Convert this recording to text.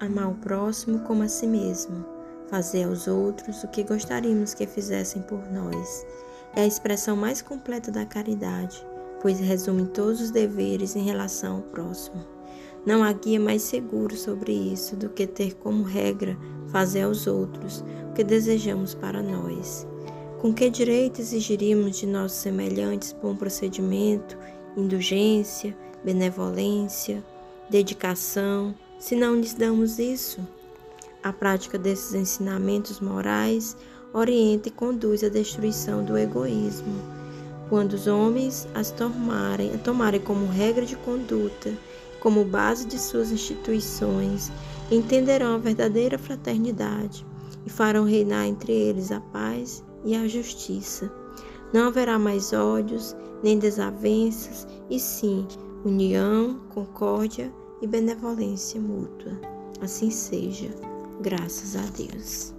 amar o próximo como a si mesmo, fazer aos outros o que gostaríamos que fizessem por nós. É a expressão mais completa da caridade, pois resume todos os deveres em relação ao próximo. Não há guia mais seguro sobre isso do que ter como regra fazer aos outros o que desejamos para nós. Com que direito exigiríamos de nossos semelhantes bom procedimento, indulgência, benevolência, dedicação, se não lhes damos isso? A prática desses ensinamentos morais orienta e conduz à destruição do egoísmo. Quando os homens as tomarem, tomarem como regra de conduta, como base de suas instituições, entenderão a verdadeira fraternidade e farão reinar entre eles a paz e a justiça. Não haverá mais ódios, nem desavenças, e sim união, concórdia e benevolência mútua. Assim seja, graças a Deus.